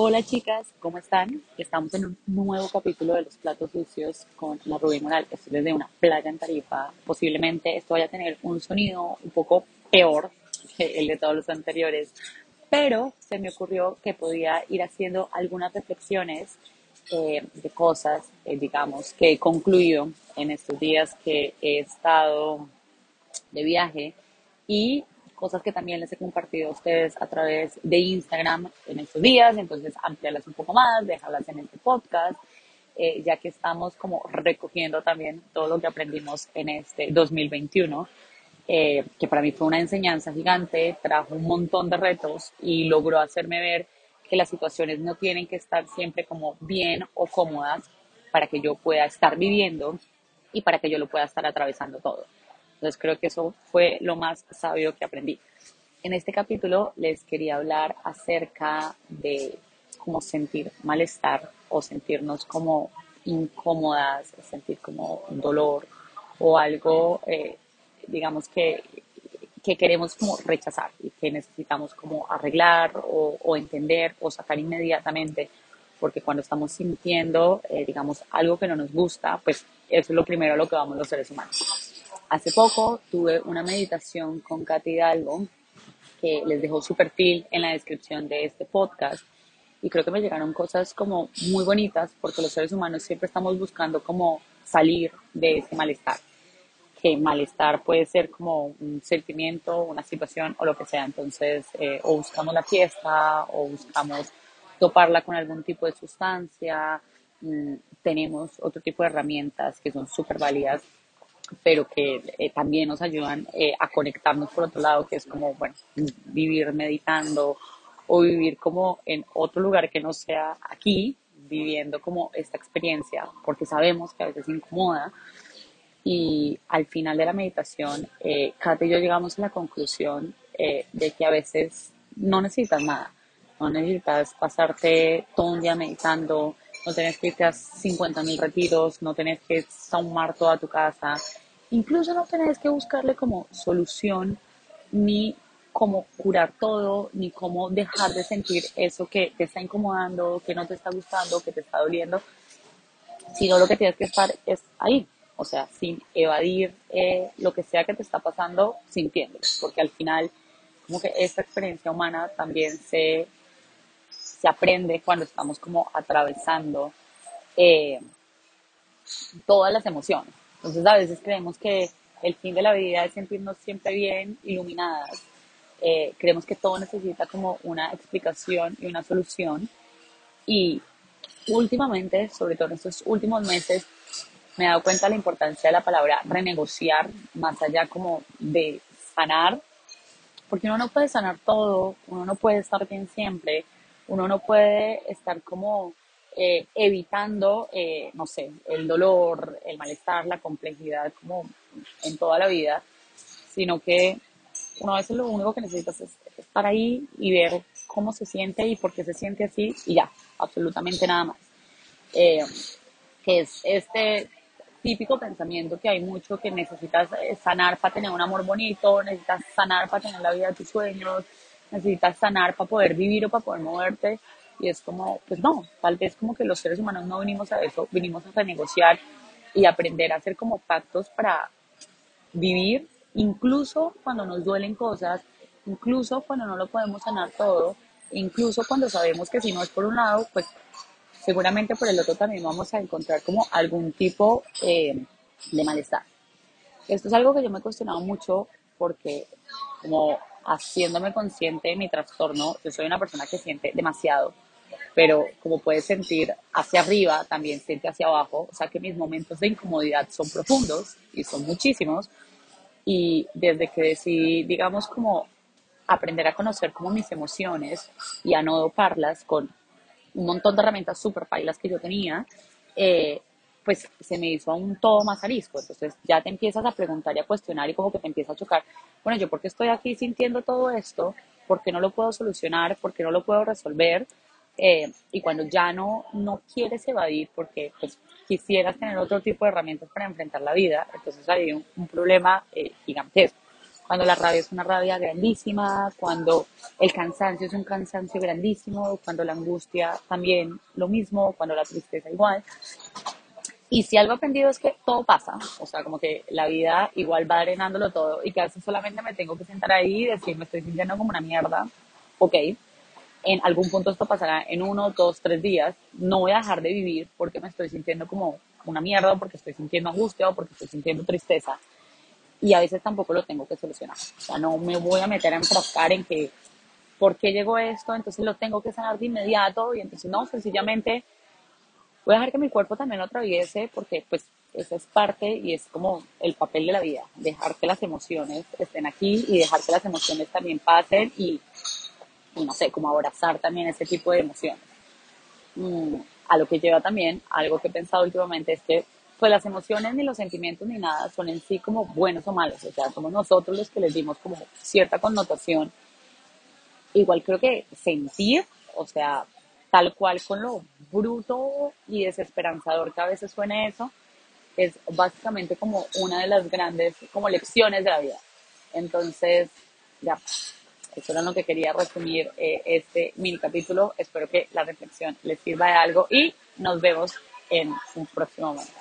Hola chicas, ¿cómo están? Estamos en un nuevo capítulo de los platos sucios con la Rubí Moral. Estoy desde una playa en Tarifa. Posiblemente esto vaya a tener un sonido un poco peor que el de todos los anteriores, pero se me ocurrió que podía ir haciendo algunas reflexiones eh, de cosas, eh, digamos, que he concluido en estos días que he estado de viaje y cosas que también les he compartido a ustedes a través de Instagram en estos días, entonces ampliarlas un poco más, dejarlas en este podcast, eh, ya que estamos como recogiendo también todo lo que aprendimos en este 2021, eh, que para mí fue una enseñanza gigante, trajo un montón de retos y logró hacerme ver que las situaciones no tienen que estar siempre como bien o cómodas para que yo pueda estar viviendo y para que yo lo pueda estar atravesando todo. Entonces creo que eso fue lo más sabio que aprendí. En este capítulo les quería hablar acerca de cómo sentir malestar o sentirnos como incómodas, sentir como un dolor o algo, eh, digamos que, que queremos como rechazar y que necesitamos como arreglar o, o entender o sacar inmediatamente, porque cuando estamos sintiendo, eh, digamos, algo que no nos gusta, pues eso es lo primero a lo que vamos los seres humanos. Hace poco tuve una meditación con Katy Hidalgo que les dejo su perfil en la descripción de este podcast y creo que me llegaron cosas como muy bonitas porque los seres humanos siempre estamos buscando como salir de ese malestar que malestar puede ser como un sentimiento, una situación o lo que sea. Entonces, eh, o buscamos la fiesta o buscamos toparla con algún tipo de sustancia. Mm, tenemos otro tipo de herramientas que son súper válidas pero que eh, también nos ayudan eh, a conectarnos por otro lado, que es como, bueno, vivir meditando o vivir como en otro lugar que no sea aquí, viviendo como esta experiencia, porque sabemos que a veces incomoda. Y al final de la meditación, eh, Kate y yo llegamos a la conclusión eh, de que a veces no necesitas nada, no necesitas pasarte todo un día meditando, no tenés que irte a 50 mil retiros, no tenés que saumar toda tu casa, incluso no tenés que buscarle como solución ni cómo curar todo, ni cómo dejar de sentir eso que te está incomodando, que no te está gustando, que te está doliendo, sino lo que tienes que estar es ahí, o sea, sin evadir eh, lo que sea que te está pasando, sintiéndolo, porque al final, como que esta experiencia humana también se se aprende cuando estamos como atravesando eh, todas las emociones. Entonces a veces creemos que el fin de la vida es sentirnos siempre bien, iluminadas. Eh, creemos que todo necesita como una explicación y una solución. Y últimamente, sobre todo en estos últimos meses, me he dado cuenta de la importancia de la palabra renegociar, más allá como de sanar, porque uno no puede sanar todo, uno no puede estar bien siempre, uno no puede estar como eh, evitando, eh, no sé, el dolor, el malestar, la complejidad como en toda la vida, sino que uno a veces lo único que necesitas es estar ahí y ver cómo se siente y por qué se siente así y ya, absolutamente nada más. Eh, que es este típico pensamiento que hay mucho que necesitas sanar para tener un amor bonito, necesitas sanar para tener la vida de tus sueños, necesitas sanar para poder vivir o para poder moverte. Y es como, pues no, tal vez como que los seres humanos no vinimos a eso, vinimos a renegociar y aprender a hacer como pactos para vivir, incluso cuando nos duelen cosas, incluso cuando no lo podemos sanar todo, incluso cuando sabemos que si no es por un lado, pues seguramente por el otro también vamos a encontrar como algún tipo eh, de malestar. Esto es algo que yo me he cuestionado mucho porque como haciéndome consciente de mi trastorno, yo soy una persona que siente demasiado, pero como puedes sentir hacia arriba, también siente hacia abajo, o sea que mis momentos de incomodidad son profundos y son muchísimos, y desde que decidí, digamos, como aprender a conocer como mis emociones y a no doparlas con un montón de herramientas súper pailas que yo tenía, eh, pues se me hizo aún todo más arisco. Entonces ya te empiezas a preguntar y a cuestionar y como que te empieza a chocar. Bueno, yo por qué estoy aquí sintiendo todo esto, por qué no lo puedo solucionar, por qué no lo puedo resolver. Eh, y cuando ya no, no quieres evadir porque pues, quisieras tener otro tipo de herramientas para enfrentar la vida, entonces hay un, problema eh, gigantesco. cuando la rabia es una rabia grandísima, cuando el cansancio es un cansancio grandísimo, cuando la angustia también lo mismo, cuando la tristeza igual. Y si algo aprendido es que todo pasa, o sea, como que la vida igual va drenándolo todo y que a veces solamente me tengo que sentar ahí y decir, me estoy sintiendo como una mierda, ok, en algún punto esto pasará en uno, dos, tres días, no voy a dejar de vivir porque me estoy sintiendo como una mierda, porque estoy sintiendo angustia o porque estoy sintiendo tristeza. Y a veces tampoco lo tengo que solucionar. O sea, no me voy a meter a enfrascar en que, ¿por qué llegó esto? Entonces lo tengo que sanar de inmediato y entonces no, sencillamente voy a dejar que mi cuerpo también lo atraviese porque pues esa es parte y es como el papel de la vida, dejar que las emociones estén aquí y dejar que las emociones también pasen y, y no sé, como abrazar también ese tipo de emociones. Mm, a lo que lleva también, algo que he pensado últimamente es que pues las emociones ni los sentimientos ni nada son en sí como buenos o malos, o sea, somos nosotros los que les dimos como cierta connotación. Igual creo que sentir, o sea, tal cual con lo bruto y desesperanzador que a veces suena eso, es básicamente como una de las grandes como lecciones de la vida. Entonces, ya, eso era lo que quería resumir eh, este mini capítulo. Espero que la reflexión les sirva de algo y nos vemos en un próximo momento.